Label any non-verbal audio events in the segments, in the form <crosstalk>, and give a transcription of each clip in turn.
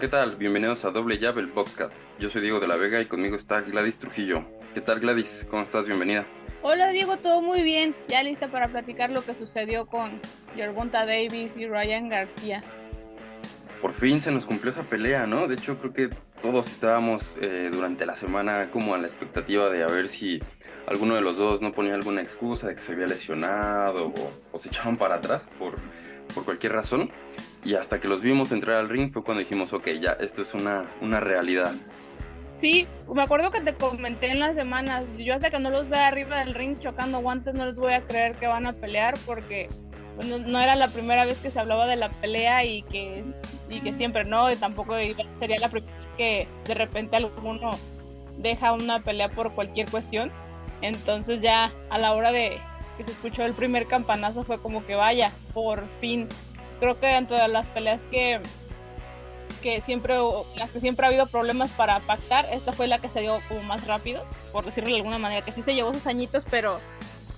¿qué tal? Bienvenidos a Doble Llave, el Boxcast. Yo soy Diego de la Vega y conmigo está Gladys Trujillo. ¿Qué tal, Gladys? ¿Cómo estás? Bienvenida. Hola, Diego, todo muy bien. Ya lista para platicar lo que sucedió con Yerbonta Davis y Ryan García. Por fin se nos cumplió esa pelea, ¿no? De hecho, creo que todos estábamos eh, durante la semana como a la expectativa de a ver si alguno de los dos no ponía alguna excusa de que se había lesionado o, o se echaban para atrás por, por cualquier razón. Y hasta que los vimos entrar al ring fue cuando dijimos, ok, ya, esto es una, una realidad. Sí, me acuerdo que te comenté en las semanas, yo hasta que no los vea arriba del ring chocando guantes no les voy a creer que van a pelear porque pues, no, era la primera vez que se hablaba de la pelea y que, y que siempre no, y tampoco sería la primera vez que de repente alguno deja una pelea por cualquier cuestión. Entonces ya a la hora de que se escuchó el primer campanazo fue como que vaya, por fin creo que dentro de las peleas que, que siempre, las que siempre ha habido problemas para pactar, esta fue la que se dio como más rápido, por decirlo de alguna manera, que sí se llevó sus añitos, pero,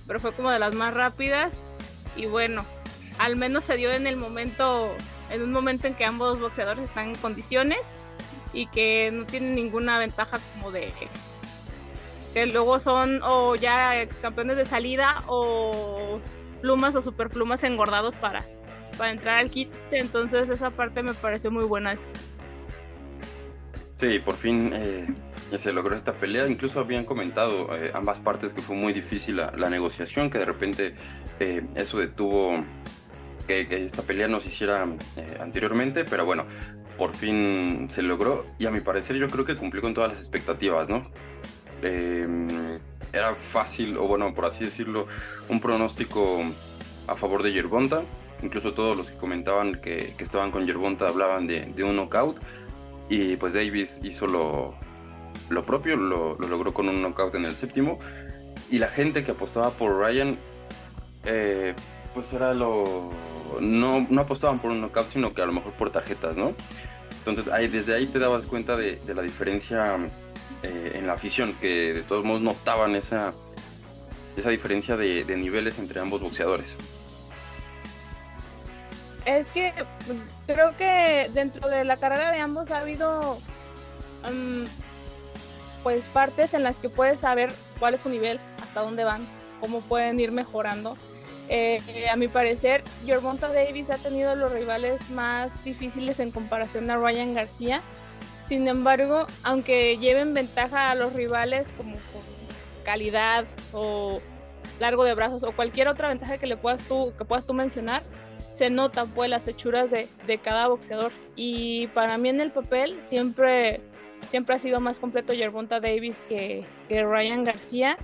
pero fue como de las más rápidas. Y bueno, al menos se dio en el momento, en un momento en que ambos boxeadores están en condiciones y que no tienen ninguna ventaja como de que luego son o ya ex campeones de salida o plumas o superplumas engordados para para entrar al kit, entonces esa parte me pareció muy buena. Sí, por fin eh, se logró esta pelea. Incluso habían comentado eh, ambas partes que fue muy difícil la, negociación, que de repente eh, eso detuvo que, esta pelea no se hiciera anteriormente, pero bueno, por fin se logró y a mi parecer yo creo que cumplió con todas las expectativas, ¿no? era fácil, o bueno, por así decirlo, un pronóstico a favor de Yerbonta Incluso todos los que comentaban que, estaban con Yerbonta hablaban de, un knockout. Y pues Davis hizo lo, propio, lo, logró con un knockout en el séptimo. Y la gente que apostaba por Ryan, eh, pues era lo. No, no apostaban por un knockout, sino que a lo mejor por tarjetas, ¿no? Entonces ahí, desde ahí te dabas cuenta de, la diferencia eh, en la afición, que de todos modos notaban esa, esa diferencia de niveles entre ambos boxeadores. Es que creo que dentro de la carrera de ambos ha habido mm, pues partes en las que puedes saber cuál es su nivel, hasta dónde van, cómo pueden ir mejorando. Eh, a mi parecer, Gervonta Davis ha tenido los rivales más difíciles en comparación a Ryan García. Sin embargo, aunque lleven ventaja a los rivales como calidad o largo de brazos o cualquier otra ventaja que le puedas tú, que puedas tú mencionar, se notan pues las hechuras de, cada boxeador. Y para mí en el papel siempre, siempre ha sido más completo Yerbonta Davis que, Ryan García.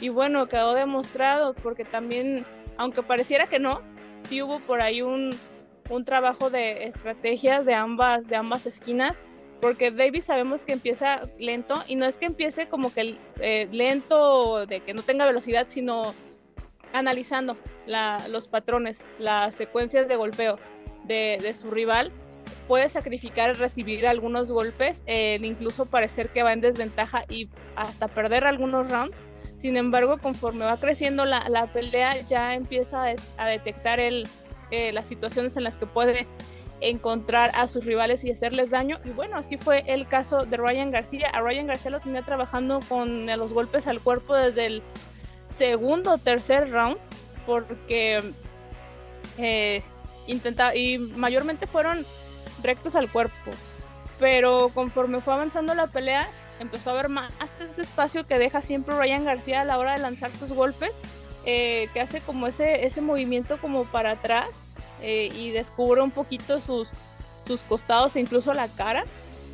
Y bueno, quedó demostrado porque también, aunque pareciera que no, sí hubo por ahí un, trabajo de estrategias de ambas, de ambas esquinas. Porque Davis sabemos que empieza lento y no es que empiece como que eh, lento, de que no tenga velocidad, sino analizando los patrones, las secuencias de golpeo de, su rival, puede sacrificar recibir algunos golpes, eh, incluso parecer que va en desventaja y hasta perder algunos rounds. Sin embargo, conforme va creciendo la, pelea, ya empieza a, detectar eh, las situaciones en las que puede encontrar a sus rivales y hacerles daño. Y bueno, así fue el caso de Ryan García. A Ryan García lo tenía trabajando con los golpes al cuerpo desde el segundo o tercer round porque eh, intentaba y mayormente fueron rectos al cuerpo pero conforme fue avanzando la pelea empezó a ver más ese espacio que deja siempre Ryan García a la hora de lanzar sus golpes eh, que hace como ese, ese movimiento como para atrás eh, y descubre un poquito sus, sus costados e incluso la cara.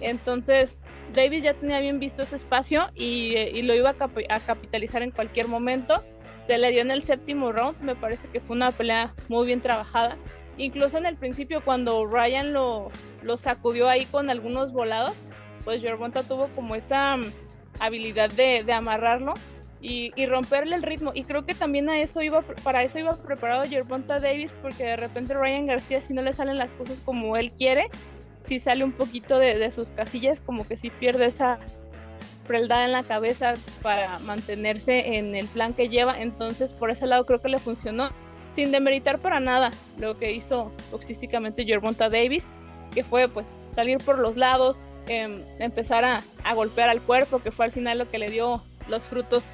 Entonces Davis ya tenía bien visto ese espacio y, lo iba a, capitalizar en cualquier momento. Se le dio en el séptimo round, me parece que fue una pelea muy bien trabajada. Incluso en el principio cuando Ryan lo, lo sacudió ahí con algunos volados, pues Gervonta tuvo como esa mm, habilidad de, amarrarlo y, romperle el ritmo. Y creo que también a eso iba, para eso iba preparado Gervonta Davis, porque de repente Ryan García, si no le salen las cosas como él quiere, si sale un poquito de, sus casillas, como que si pierde esa freldad en la cabeza para mantenerse en el plan que lleva. Entonces, por ese lado creo que le funcionó, sin demeritar para nada lo que hizo boxísticamente Gervonta Davis. que fue pues salir por los lados, em, empezar a, a, golpear al cuerpo, que fue al final lo que le dio los frutos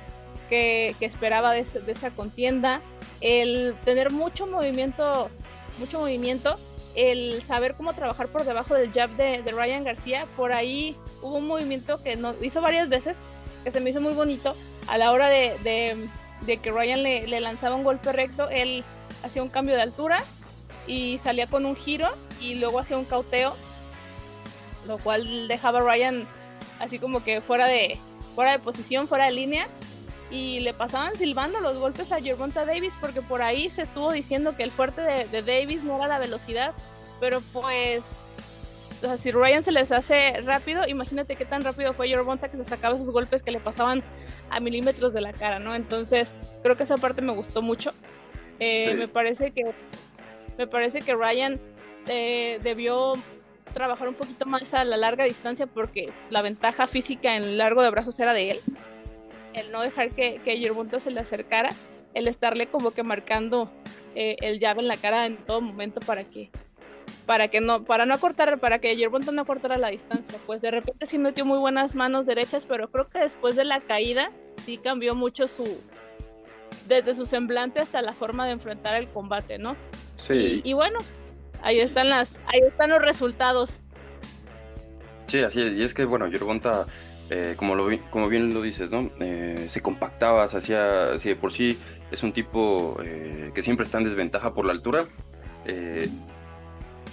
que, que esperaba de, esa contienda, el tener mucho movimiento, mucho movimiento, el saber cómo trabajar por debajo del jab de, de Ryan García, por ahí hubo un movimiento que no, hizo varias veces, que se me hizo muy bonito, a la hora de, de, de que Ryan le, le lanzaba un golpe recto, él hacía un cambio de altura y salía con un giro y luego hacía un cauteo, lo cual dejaba a Ryan así como que fuera de, fuera de posición, fuera de línea. Y le pasaban silbando los golpes a Gervonta Davis porque por ahí se estuvo diciendo que el fuerte de, de Davis no era la velocidad. Pero pues, o sea, si Ryan se les hace rápido, imagínate qué tan rápido fue Gervonta que se sacaba esos golpes que le pasaban a milímetros de la cara, ¿no? Entonces, creo que esa parte me gustó mucho. Eh, sí. Me parece que me parece que Ryan eh, debió trabajar un poquito más a la larga distancia porque la ventaja física en largo de brazos era de él. El no dejar que, que Yerbunta se le acercara, el estarle como que marcando eh, el llave en la cara en todo momento para que para que no para no acortar para que Yerbunta no cortara la distancia pues de repente sí metió muy buenas manos derechas pero creo que después de la caída sí cambió mucho su desde su semblante hasta la forma de enfrentar el combate no Sí. Y, y, bueno, ahí están las, ahí están los resultados. Sí, así es. Y es que bueno, Yerbonta, eh, como, lo, como bien lo dices, ¿no? Eh, se compactaba, se hacía, si de por sí es un tipo eh, que siempre está en desventaja por la altura,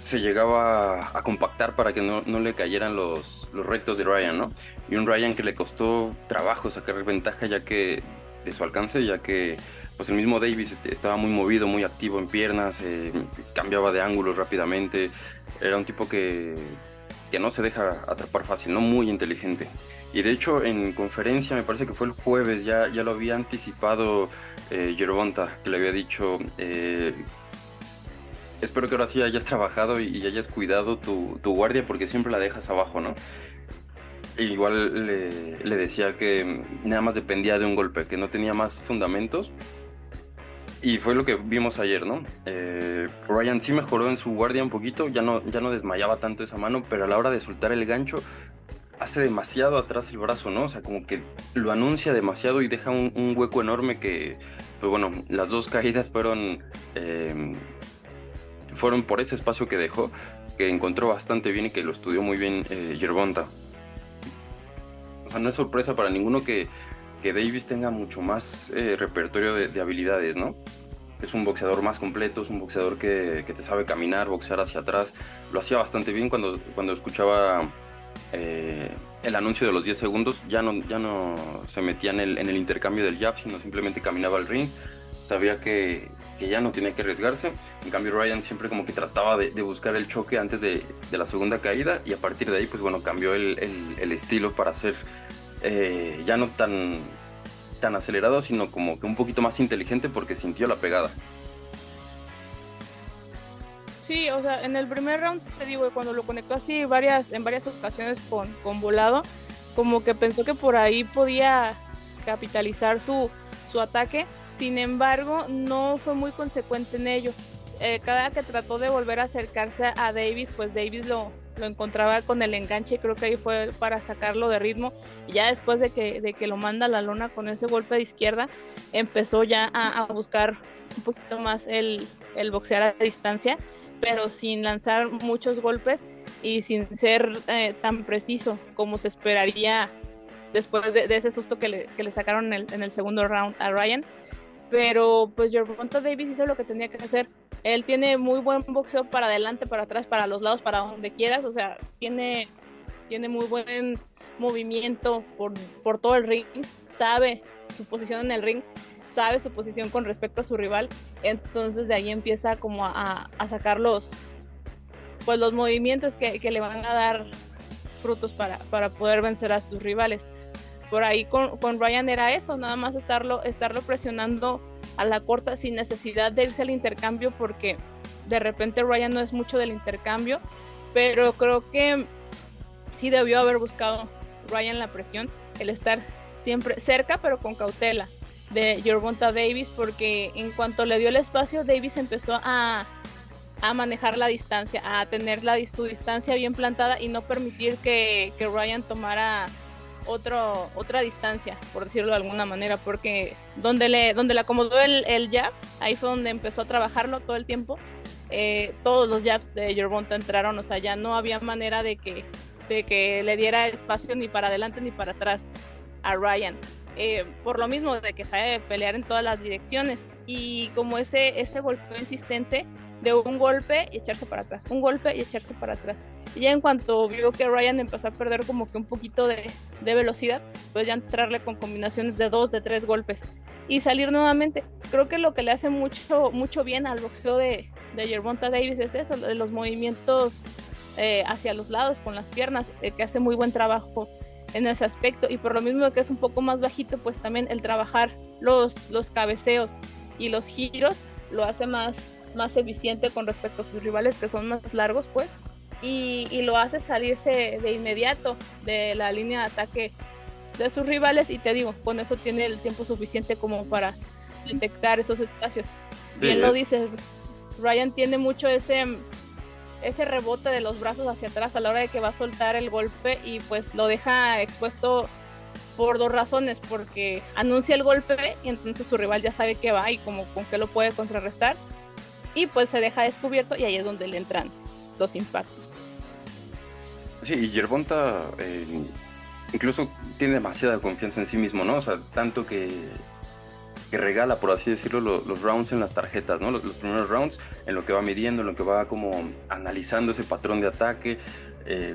se llegaba a, compactar para que no, no le cayeran los, los, rectos de Ryan, ¿no? Y un Ryan que le costó trabajo sacar ventaja ya que de su alcance, ya que pues el mismo Davis estaba muy movido, muy activo en piernas, eh, cambiaba de ángulos rápidamente, era un tipo que, que, no se deja atrapar fácil, no muy inteligente. Y de hecho en conferencia, me parece que fue el jueves, ya, ya lo había anticipado eh, Yerbonta, que le había dicho, eh, espero que ahora sí hayas trabajado y, hayas cuidado tu, tu, guardia porque siempre la dejas abajo, ¿no? E igual le, le decía que nada más dependía de un golpe, que no tenía más fundamentos y fue lo que vimos ayer, ¿no? Eh, Ryan sí mejoró en su guardia un poquito, ya no, ya no desmayaba tanto esa mano, pero a la hora de soltar el gancho, hace demasiado atrás el brazo, ¿no? O sea, como que lo anuncia demasiado y deja un, hueco enorme que, pues bueno, las dos caídas fueron, eh, fueron por ese espacio que dejó, que encontró bastante bien y que lo estudió muy bien eh. O sea, no es sorpresa para ninguno que que Davis tenga mucho más eh, repertorio de, de, habilidades, ¿no? Es un boxeador más completo, es un boxeador que, que, te sabe caminar, boxear hacia atrás. Lo hacía bastante bien cuando, cuando escuchaba eh, el anuncio de los 10 segundos. Ya no, ya no se metía en el, en el intercambio del jab, sino simplemente caminaba al ring. Sabía que, que ya no tenía que arriesgarse. En cambio, Ryan siempre como que trataba de, buscar el choque antes de, de, la segunda caída y a partir de ahí, pues bueno, cambió el, el, estilo para hacer eh, ya no tan, tan acelerado, sino como que un poquito más inteligente porque sintió la pegada. Sí, o sea, en el primer round, te digo, cuando lo conectó así varias, en varias ocasiones con, con volado, como que pensó que por ahí podía capitalizar su, su ataque, sin embargo, no fue muy consecuente en ello. Eh, cada que trató de volver a acercarse a Davis, pues Davis lo, lo encontraba con el enganche creo que ahí fue para sacarlo de ritmo. Y ya después de que, de que lo manda a la lona con ese golpe de izquierda, empezó ya a, a buscar un poquito más el, el, boxear a distancia, pero sin lanzar muchos golpes y sin ser eh, tan preciso como se esperaría después de, de ese susto que le, que le sacaron en el, en el, segundo round a Ryan. Pero pues Gervonta Davis hizo lo que tenía que hacer él tiene muy buen boxeo para adelante, para atrás, para los lados, para donde quieras. O sea, tiene, tiene muy buen movimiento por, por todo el ring. Sabe su posición en el ring, sabe su posición con respecto a su rival. Entonces de ahí empieza como a, sacar los, pues los movimientos que, que, le van a dar frutos para, para poder vencer a sus rivales. Por ahí con, con Ryan era eso, nada más estarlo, estarlo presionando a la corta sin necesidad de irse al intercambio porque de repente Ryan no es mucho del intercambio, pero creo que sí debió haber buscado Ryan la presión, el estar siempre cerca pero con cautela de Gervonta Davis porque en cuanto le dio el espacio Davis empezó a, a manejar la distancia, a tener la, su distancia bien plantada y no permitir que, que Ryan tomara otro, otra distancia, por decirlo de alguna manera, porque donde le, donde le acomodó el, el jab, ahí fue donde empezó a trabajarlo todo el tiempo. Eh, todos los jabs de Yerbonta entraron, o sea, ya no había manera de que, de que le diera espacio ni para adelante ni para atrás a Ryan. Eh, por lo mismo de que sabe pelear en todas las direcciones y como ese, ese golpeo insistente de un golpe y echarse para atrás, un golpe y echarse para atrás. Y ya en cuanto vio que Ryan empezó a perder como que un poquito de, velocidad, pues ya entrarle con combinaciones de dos, de tres golpes y salir nuevamente. Creo que lo que le hace mucho, mucho bien al boxeo de, de Gervonta Davis es eso, de los movimientos eh, hacia los lados con las piernas, eh, que hace muy buen trabajo en ese aspecto. Y por lo mismo que es un poco más bajito, pues también el trabajar los, los cabeceos y los giros lo hace más, más eficiente con respecto a sus rivales que son más largos, pues, y, lo hace salirse de inmediato de la línea de ataque de sus rivales y te digo, con eso tiene el tiempo suficiente como para detectar esos espacios. Bien lo dice, Ryan tiene mucho ese ese rebote de los brazos hacia atrás a la hora de que va a soltar el golpe y pues lo deja expuesto por dos razones, porque anuncia el golpe y entonces su rival ya sabe que va y como con qué lo puede contrarrestar y pues se deja descubierto y ahí es donde le entran los impactos. Sí, y Yerbonta eh, incluso tiene demasiada confianza en sí mismo, ¿no? O sea, tanto que, que regala, por así decirlo, los rounds en las tarjetas, ¿no? Los, primeros rounds, en lo que va midiendo, en lo que va como analizando ese patrón de ataque, eh,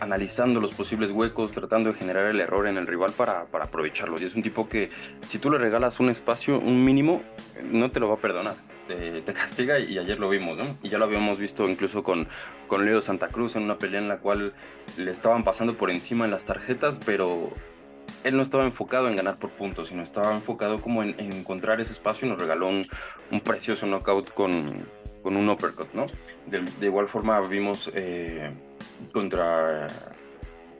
analizando los posibles huecos, tratando de generar el error en el rival para, para aprovecharlo. Y es un tipo que, si tú le regalas un espacio, un mínimo, no te lo va a perdonar te, <laughs> castiga y ayer lo vimos, ¿no? Y ya lo habíamos visto incluso con, con Leo Santa Cruz en una pelea en la cual le estaban pasando por encima en las tarjetas, pero él no estaba enfocado en ganar por puntos, sino estaba enfocado como en, encontrar ese espacio y nos regaló un, precioso knockout con, un uppercut, ¿no? De, igual forma vimos eh, contra,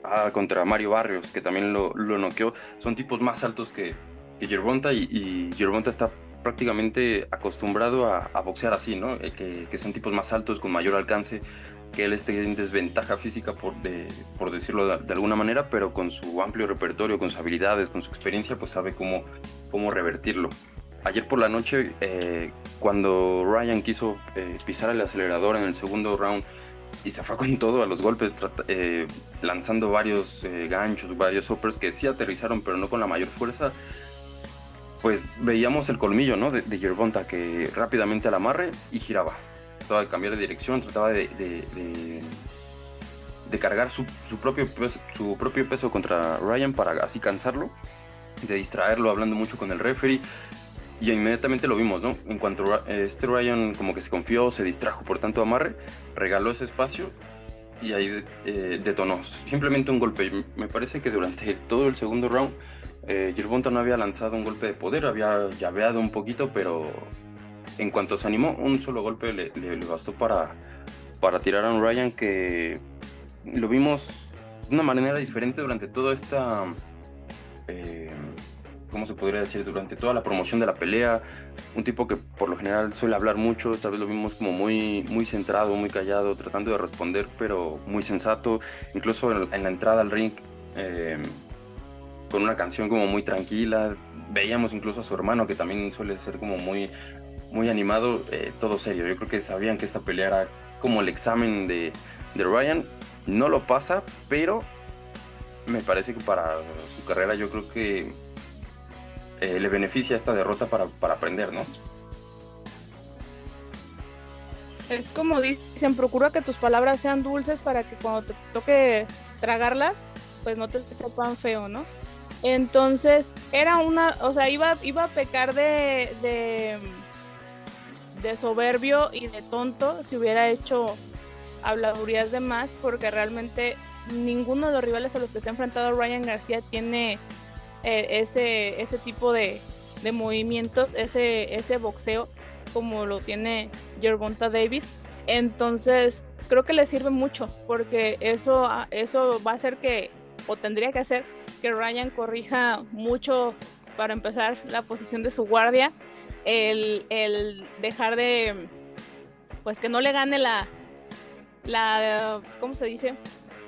ah, contra Mario Barrios, que también lo, lo noqueó. Son tipos más altos que, que y, y está prácticamente acostumbrado a, boxear así, ¿no? Eh, que, que, sean tipos más altos, con mayor alcance, que él esté en desventaja física, por, por decirlo de, alguna manera, pero con su amplio repertorio, con sus habilidades, con su experiencia, pues sabe cómo, cómo revertirlo. Ayer por la noche, eh, cuando Ryan quiso eh, pisar el acelerador en el segundo round y se fue con todo a los golpes, lanzando varios ganchos, varios hoppers que sí aterrizaron, pero no con la mayor fuerza, pues veíamos el colmillo, ¿no? De, de que rápidamente al amarre y giraba. Trataba de cambiar de dirección, trataba de, de, cargar su, propio peso, su propio peso contra Ryan para así cansarlo, de distraerlo hablando mucho con el referee. Y inmediatamente lo vimos, ¿no? En cuanto este Ryan como que se confió, se distrajo por tanto amarre, regaló ese espacio y ahí eh, detonó. Simplemente un golpe. Me parece que durante todo el segundo round eh, no había lanzado un golpe de poder, había llaveado un poquito, pero en cuanto se animó, un solo golpe le, bastó para, para tirar a un Ryan que lo vimos de una manera diferente durante toda esta... Eh, ¿Cómo se podría decir? Durante toda la promoción de la pelea. Un tipo que por lo general suele hablar mucho. Esta vez lo vimos como muy, muy centrado, muy callado, tratando de responder, pero muy sensato. Incluso en, la entrada al ring. Eh, con una canción como muy tranquila. Veíamos incluso a su hermano que también suele ser como muy, muy animado, eh, todo serio. Yo creo que sabían que esta pelea era como el examen de, de Ryan. No lo pasa, pero me parece que para su carrera yo creo que eh, le beneficia esta derrota para, para aprender, ¿no? Es como dicen, procura que tus palabras sean dulces para que cuando te toque tragarlas, pues no te sepan feo, ¿no? Entonces, era una, o sea, iba, iba a pecar de, de, de soberbio y de tonto si hubiera hecho habladurías de más, porque realmente ninguno de los rivales a los que se ha enfrentado Ryan García tiene eh, ese, ese tipo de, de, movimientos, ese, ese boxeo como lo tiene Gervonta Davis. Entonces, creo que le sirve mucho, porque eso, eso va a hacer que, o tendría que hacer, que Ryan corrija mucho para empezar la posición de su guardia, el, dejar de pues que no le gane la, la, ¿cómo se dice?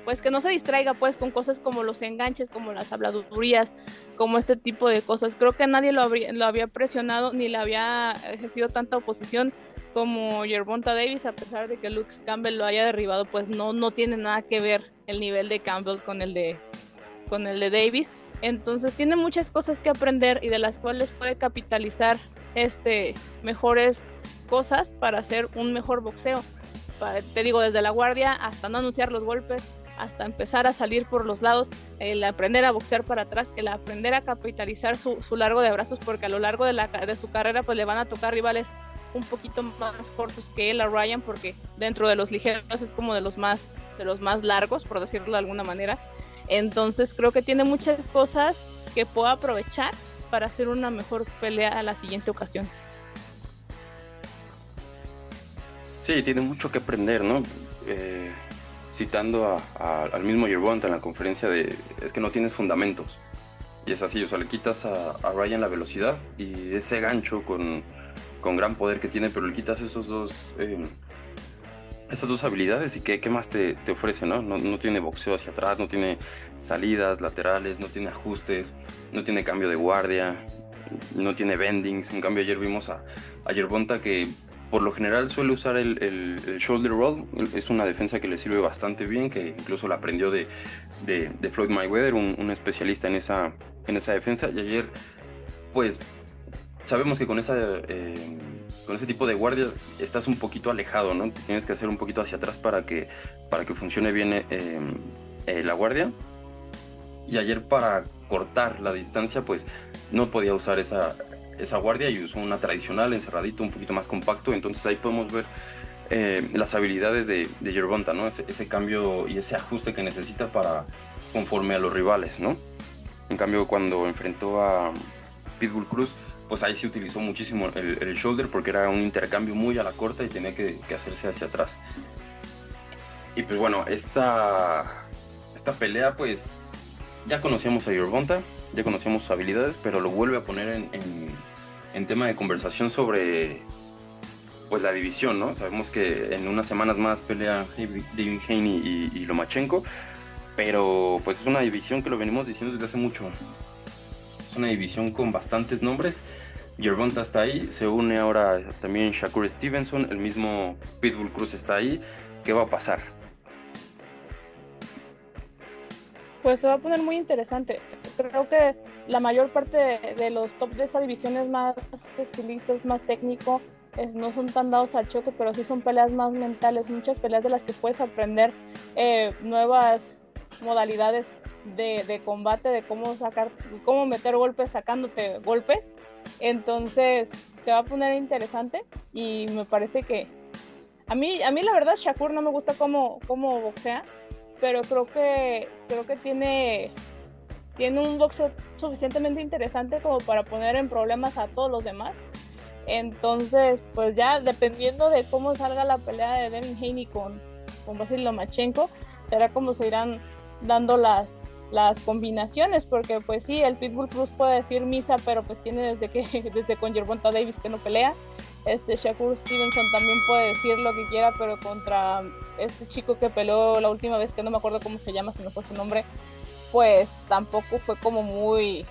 Pues que no se distraiga pues con cosas como los enganches, como las habladurías, como este tipo de cosas. Creo que nadie lo había presionado ni le había ejercido tanta oposición como Yerbonta Davis, a pesar de que Luke Campbell lo haya derribado, pues no, no tiene nada que ver el nivel de Campbell con el de, con el de Davis. Entonces tiene muchas cosas que aprender y de las cuales puede capitalizar este, mejores cosas para hacer un mejor boxeo. te digo, desde la guardia hasta no anunciar los golpes, hasta empezar a salir por los lados, el aprender a boxear para atrás, el aprender a capitalizar su, largo de brazos, porque a lo largo de, la, de su carrera pues le van a tocar rivales un poquito más cortos que él a Ryan, porque dentro de los ligeros es como de los más, de los más largos, por decirlo de alguna manera. Entonces creo que tiene muchas cosas que puedo aprovechar para hacer una mejor pelea a la siguiente ocasión. Sí, tiene mucho que aprender, ¿no? Eh, citando al mismo Yerbont en la conferencia de es que no tienes fundamentos. Y es así, o sea, le quitas a Ryan la velocidad y ese gancho con, con gran poder que tiene, pero le quitas esos dos, eh, esas dos habilidades y qué, qué más te, te ofrece, ¿no? ¿no? ¿no? tiene boxeo hacia atrás, no tiene salidas laterales, no tiene ajustes, no tiene cambio de guardia, no tiene bendings. En cambio, ayer vimos a, a Yerbonta que por lo general suele usar el, el, shoulder roll. Es una defensa que le sirve bastante bien, que incluso la aprendió de, de, Floyd Mayweather, un, un, especialista en esa, en esa defensa. Y ayer, pues sabemos que con, esa, eh, con ese tipo de guardia estás un poquito alejado, ¿no? Tienes que hacer un poquito hacia atrás para que, para que funcione bien eh, eh, la guardia. Y ayer para cortar la distancia, pues no podía usar esa, esa guardia y usó una tradicional, encerradito, un poquito más compacto. Entonces ahí podemos ver las habilidades de, de Yerbonta, ¿no? Ese, ese, cambio y ese ajuste que necesita para conforme a los rivales, ¿no? En cambio, cuando enfrentó a Pitbull Cruz, pues ahí se utilizó muchísimo el, shoulder porque era un intercambio muy a la corta y tenía que, hacerse hacia atrás. Y pues bueno, esta, esta pelea pues ya conocíamos a Yerbonta, ya conocíamos sus habilidades, pero lo vuelve a poner en, tema de conversación sobre pues la división, ¿no? Sabemos que en unas semanas más pelea David Haney y, y Lomachenko, pero pues es una división que lo venimos diciendo desde hace mucho una división con bastantes nombres. Gervonta está ahí, se une ahora también Shakur Stevenson, el mismo Pitbull Cruz está ahí. ¿Qué va a pasar? Pues se va a poner muy interesante. Creo que la mayor parte de, los top de esa división es más estilistas, más técnico, es, no son tan dados al choque, pero sí son peleas más mentales, muchas peleas de las que puedes aprender eh, nuevas modalidades de, combate, de cómo sacar, cómo meter golpes sacándote golpes. Entonces se va a poner interesante y me parece que a mí, a mí la verdad Shakur no me gusta cómo, cómo boxea, pero creo que, creo que tiene, tiene un boxeo suficientemente interesante como para poner en problemas a todos los demás. Entonces, pues ya dependiendo de cómo salga la pelea de Devin Haney con, con Basil Lomachenko, será como se irán dando las, las combinaciones, porque pues sí, el Pitbull Cruz puede decir misa, pero pues tiene desde que <laughs> desde con Gervonta Davis que no pelea. Este Shakur Stevenson también puede decir lo que quiera, pero contra este chico que peleó la última vez, que no me acuerdo cómo se llama, se me fue su nombre, pues tampoco fue como muy...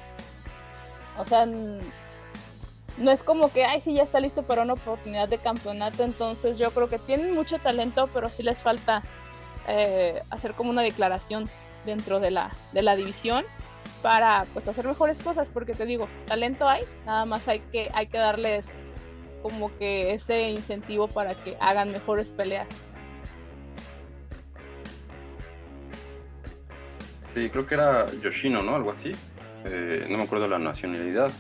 O sea, no es como que, ay, sí, ya está listo para una oportunidad de campeonato. Entonces yo creo que tienen mucho talento, pero sí les falta eh, hacer como una declaración dentro de la, de la división para pues hacer mejores cosas, porque te digo, talento hay, nada más hay que, hay que darles como que ese incentivo para que hagan mejores peleas. Sí, creo que era Yoshino, ¿no? Algo así. Eh, no me acuerdo la nacionalidad.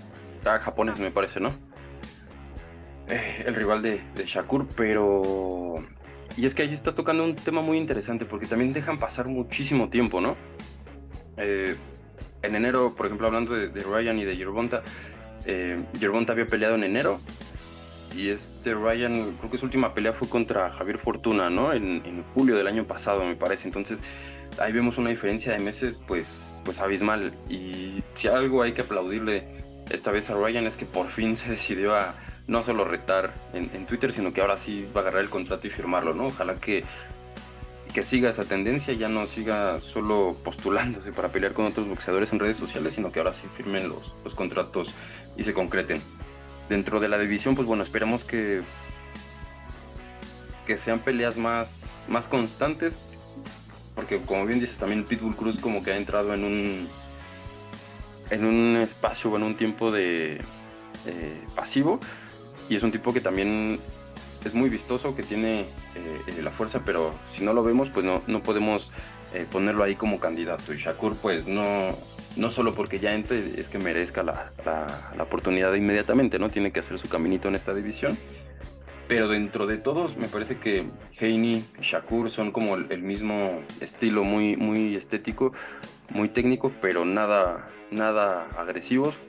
Ah, japonés me parece, ¿no? Eh, el rival de, de Shakur, pero y es que ahí estás tocando un tema muy interesante porque también dejan pasar muchísimo tiempo, ¿no? Eh, en enero, por ejemplo, hablando de, Ryan y de Yerbonta, eh, Yerbonta había peleado en enero y este Ryan, creo que su última pelea fue contra Javier Fortuna, ¿no? En, julio del año pasado, me parece. Entonces, ahí vemos una diferencia de meses, pues, pues abismal. Y si algo hay que aplaudirle esta vez a Ryan es que por fin se decidió a no solo retar en, Twitter, sino que ahora sí va a agarrar el contrato y firmarlo, ¿no? Ojalá que, que siga esa tendencia, ya no siga solo postulándose para pelear con otros boxeadores en redes sociales, sino que ahora sí firmen los, los contratos y se concreten. Dentro de la división, pues bueno, esperamos que, que sean peleas más, más constantes, porque como bien dices, también Pitbull Cruz como que ha entrado en un en un espacio o en un tiempo de eh, pasivo y es un tipo que también es muy vistoso, que tiene eh, la fuerza, pero si no lo vemos, pues no, no podemos eh, ponerlo ahí como candidato. Y Shakur, pues no, no solo porque ya entre, es que merezca la, la, la oportunidad inmediatamente, ¿no? Tiene que hacer su caminito en esta división. Pero dentro de todos, me parece que Heini y Shakur son como el, mismo estilo, muy, muy estético, muy técnico, pero nada, nada agresivos.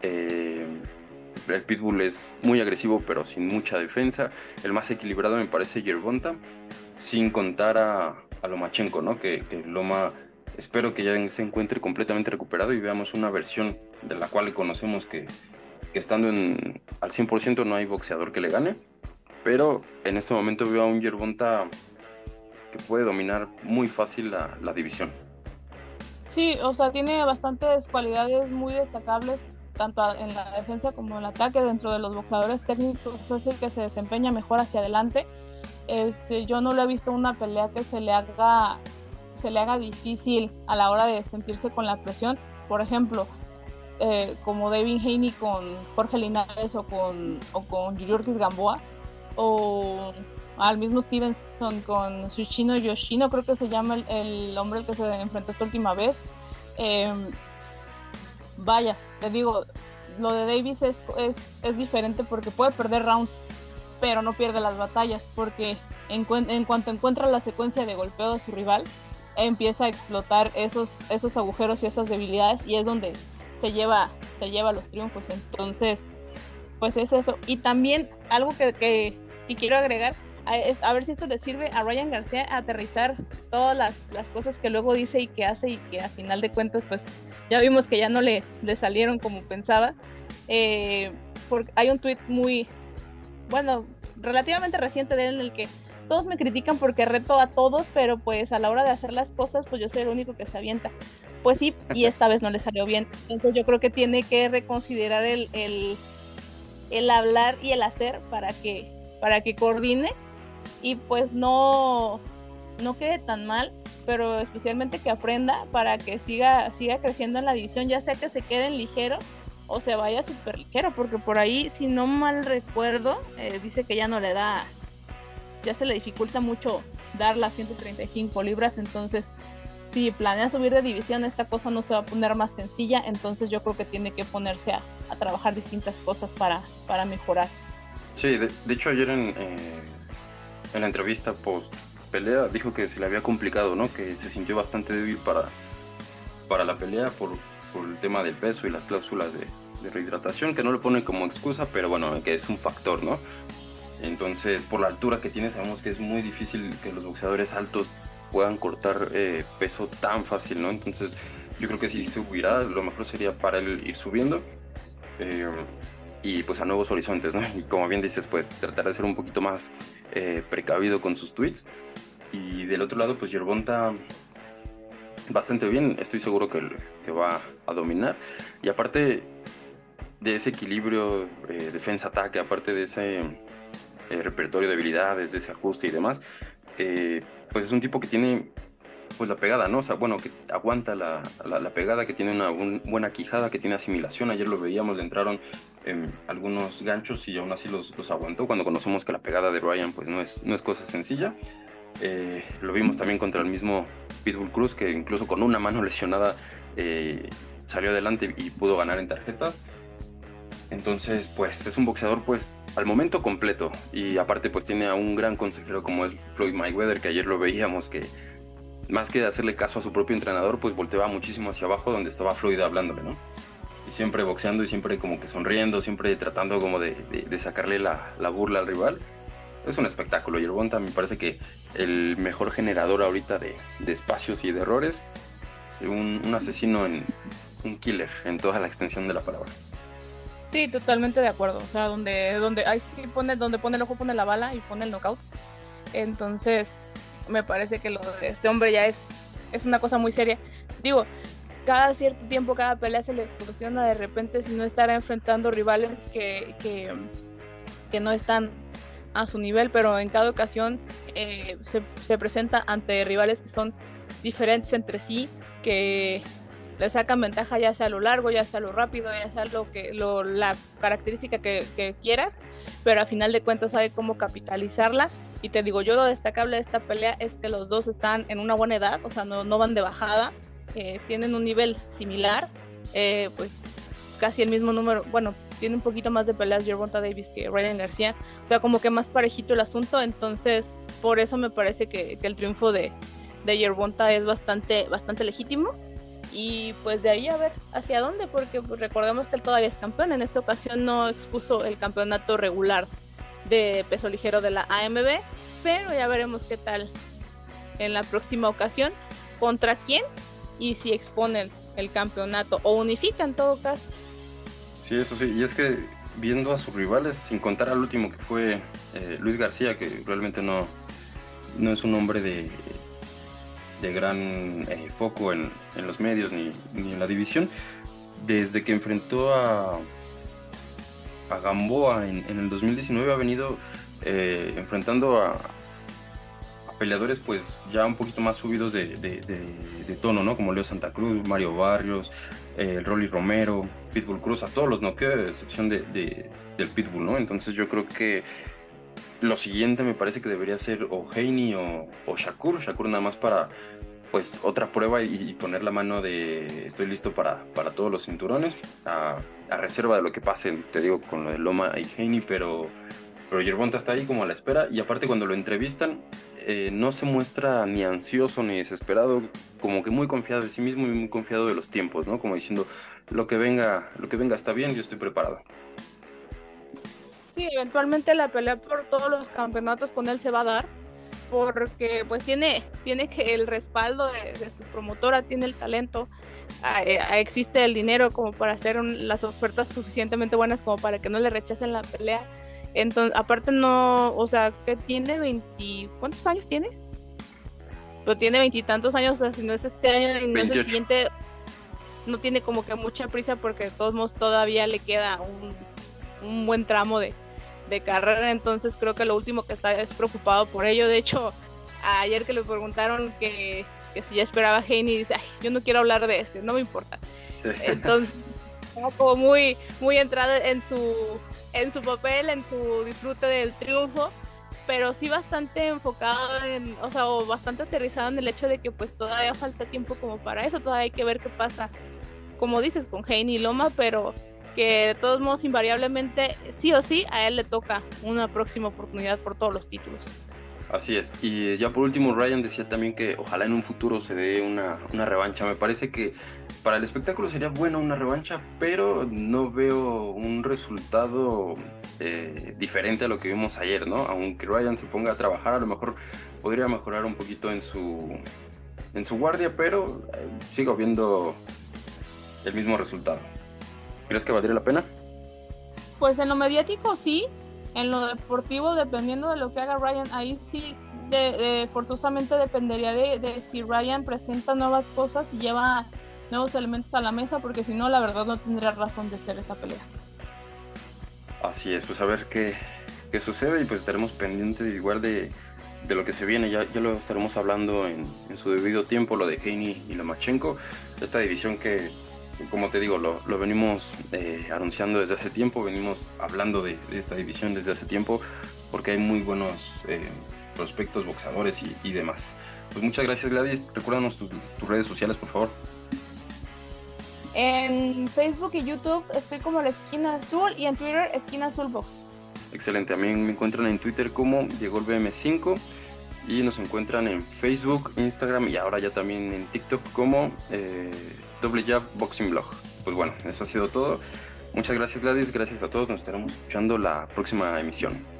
Eh, el Pitbull es muy agresivo, pero sin mucha defensa. El más equilibrado me parece Yerbonta, sin contar a, a Lomachenko, ¿no? Que, que, Loma espero que ya se encuentre completamente recuperado y veamos una versión de la cual conocemos que, que estando en, al 100% no hay boxeador que le gane pero en este momento veo a un Yerbonta que puede dominar muy fácil la, división. Sí, o sea, tiene bastantes cualidades muy destacables, tanto en la defensa como en el ataque. Dentro de los boxeadores técnicos es el que se desempeña mejor hacia adelante. Este, yo no le he visto una pelea que se le haga se le haga difícil a la hora de sentirse con la presión. Por ejemplo, eh, como David Haney con Jorge Linares o con, o con Gamboa, o al mismo Stevenson con Sushino Yoshino, creo que se llama el, hombre al que se enfrentó esta última vez. Em, vaya, te digo, lo de Davis es, es, diferente porque puede perder rounds, pero no pierde las batallas, porque en, en, cuanto encuentra la secuencia de golpeo de su rival, empieza a explotar esos, esos agujeros y esas debilidades y es donde se lleva, se lleva los triunfos. Entonces, pues es eso. Y también algo que, que quiero agregar, a, ver si esto le sirve a Ryan García a aterrizar todas las, cosas que luego dice y que hace y que a final de cuentas pues ya vimos que ya no le, le salieron como pensaba. Eh, porque hay un tweet muy, bueno, relativamente reciente de él en el que todos me critican porque reto a todos, pero pues a la hora de hacer las cosas pues yo soy el único que se avienta. Pues sí, y esta vez no le salió bien. Entonces yo creo que tiene que reconsiderar el, el, el hablar y el hacer para que para que coordine y pues no, no quede tan mal, pero especialmente que aprenda para que siga, siga creciendo en la división, ya sea que se quede en ligero o se vaya súper ligero, porque por ahí, si no mal recuerdo, eh, dice que ya no le da, ya se le dificulta mucho dar las 135 libras, entonces si planea subir de división, esta cosa no se va a poner más sencilla, entonces yo creo que tiene que ponerse a, a trabajar distintas cosas para, para mejorar. Sí, de, hecho ayer en, eh, en, la entrevista post pelea dijo que se le había complicado, ¿no? Que se sintió bastante débil para, para la pelea por, por el tema del peso y las cláusulas de, de, rehidratación, que no lo pone como excusa, pero bueno, que es un factor, ¿no? Entonces, por la altura que tiene, sabemos que es muy difícil que los boxeadores altos puedan cortar eh, peso tan fácil, ¿no? Entonces, yo creo que si subirá, lo mejor sería para él ir subiendo. Eh, y pues a nuevos horizontes, ¿no? Y como bien dices, pues tratar de ser un poquito más eh, precavido con sus tweets. Y del otro lado, pues Yerbonta bastante bien, estoy seguro que, que va a dominar. Y aparte de ese equilibrio eh, defensa-ataque, aparte de ese eh, repertorio de habilidades, de ese ajuste y demás, pues es un tipo que tiene pues la pegada, ¿no? O sea, bueno, que aguanta la, la, pegada, que tiene una buena quijada, que tiene asimilación. Ayer lo veíamos, le entraron em, algunos ganchos y aún así los, los, aguantó. Cuando conocemos que la pegada de Brian pues no es, no es cosa sencilla. Eh, lo vimos también contra el mismo Pitbull Cruz, que incluso con una mano <laughs> lesionada eh, salió adelante y pudo ganar en tarjetas. Entonces, pues es un boxeador pues al momento completo y aparte pues tiene a un gran consejero como es Floyd Mayweather, que ayer lo veíamos que más que hacerle caso a su propio entrenador, pues volteaba muchísimo hacia abajo donde estaba Floyd hablándole, ¿no? Y siempre boxeando y siempre como que sonriendo, siempre tratando como de, sacarle la, burla al rival. Es un espectáculo y el Bonta me parece que el mejor generador ahorita de, espacios y de errores, un, un asesino, en, un killer en toda la extensión de la palabra. Sí, totalmente de acuerdo. O sea, donde, donde, ahí sí pone, donde pone el ojo pone la bala y pone el knockout. Entonces, me parece que lo de este hombre ya es, es una cosa muy seria. Digo, cada cierto tiempo, cada pelea se le cuestiona de repente si no estará enfrentando rivales que, que, que no están a su nivel, pero en cada ocasión eh, se, se, presenta ante rivales que son diferentes entre sí, que le sacan ventaja ya sea a lo largo, ya sea a lo rápido, ya sea lo que, lo, la característica que, que quieras, pero a final de cuentas sabe cómo capitalizarla y te digo, yo lo destacable de esta pelea es que los dos están en una buena edad, o sea, no, no van de bajada, eh, tienen un nivel similar, eh, pues casi el mismo número, bueno, tiene un poquito más de peleas Gervonta Davis que Ryan García, o sea, como que más parejito el asunto, entonces por eso me parece que, que el triunfo de, de Gervonta es bastante, bastante legítimo. Y pues de ahí a ver hacia dónde, porque pues, recordemos que él todavía es campeón. En esta ocasión no expuso el campeonato regular de peso ligero de la AMB, pero ya veremos qué tal en la próxima ocasión, contra quién y si exponen el campeonato o unifica en todo caso. Sí, eso sí, y es que viendo a sus rivales, sin contar al último que fue eh, Luis García, que realmente no, no es un hombre de, de gran eh, foco en, en, los medios ni, ni, en la división, desde que enfrentó a, a Gamboa en, en, el 2019 ha venido eh, enfrentando a, peleadores pues ya un poquito más subidos de, de, tono, ¿no? Como Leo Santa Cruz, Mario Barrios, eh, Rolly Romero, Pitbull Cruz, a todos los noqueos, a excepción de, del Pitbull, ¿no? Entonces yo creo que lo siguiente me parece que debería ser o o, o Shakur, Shakur nada más para pues otra prueba y, poner la mano de estoy listo para, para todos los cinturones, a, reserva de lo que pase, te digo, con lo de Loma y Heini, pero, pero Yerbonta está ahí como a la espera y aparte cuando lo entrevistan eh, no se muestra ni ansioso ni desesperado, como que muy confiado de sí mismo y muy confiado de los tiempos, ¿no? Como diciendo, lo que venga, lo que venga está bien, yo estoy preparado. Sí, eventualmente la pelea por todos los campeonatos con él se va a dar, porque pues tiene, tiene que el respaldo de, de su promotora, tiene el talento, eh, existe el dinero como para hacer un, las ofertas suficientemente buenas como para que no le rechacen la pelea. Entonces, aparte no, o sea, que tiene 20, ¿cuántos años tiene? Pero tiene veintitantos años, o sea, si no es este año y no 28. es el siguiente, no tiene como que mucha prisa porque de todos modos todavía le queda un, un buen tramo de, de carrera, entonces creo que lo último que está es preocupado por ello. De hecho, ayer que le preguntaron que, que si ya esperaba Heini, dice, Ay, yo no quiero hablar de ese, no me importa. Sí. Entonces, <laughs> como muy, muy entrada en su, en su papel, en su disfrute del triunfo, pero sí bastante enfocado en, o sea, o bastante aterrizado en el hecho de que pues todavía falta tiempo como para eso, todavía hay que ver qué pasa, como dices, con Heini y Loma, pero que de todos modos invariablemente sí o sí a él le toca una próxima oportunidad por todos los títulos. Así es. Y ya por último, Ryan decía también que ojalá en un futuro se dé una, una, revancha. Me parece que para el espectáculo sería buena una revancha, pero no veo un resultado eh, diferente a lo que vimos ayer, ¿no? Aunque Ryan se ponga a trabajar, a lo mejor podría mejorar un poquito en su, en su guardia, pero eh, sigo viendo el mismo resultado. ¿Crees que valdría la pena? Pues en lo mediático sí, en lo deportivo, dependiendo de lo que haga Ryan, ahí sí de, de, forzosamente dependería de, de, si Ryan presenta nuevas cosas y lleva nuevos elementos a la mesa, porque si no, la verdad no tendría razón de ser esa pelea. Así es, pues a ver qué, qué sucede y pues estaremos pendientes igual de, de lo que se viene, ya, ya lo estaremos hablando en, en, su debido tiempo, lo de Heini y Lomachenko, esta división que como te digo, lo, lo venimos eh, anunciando desde hace tiempo, venimos hablando de, de, esta división desde hace tiempo, porque hay muy buenos eh, prospectos, boxeadores y, y, demás. Pues muchas gracias Gladys, recuérdanos tus, tus, redes sociales, por favor. En Facebook y YouTube estoy como la esquina azul y en Twitter esquina azul box. Excelente, también me encuentran en Twitter como Diego BM5 y nos encuentran en Facebook, Instagram y ahora ya también en TikTok como... Eh, Double Jab Boxing Blog. Pues bueno, eso ha sido todo. Muchas gracias Gladys, gracias a todos, nos estaremos escuchando la próxima emisión.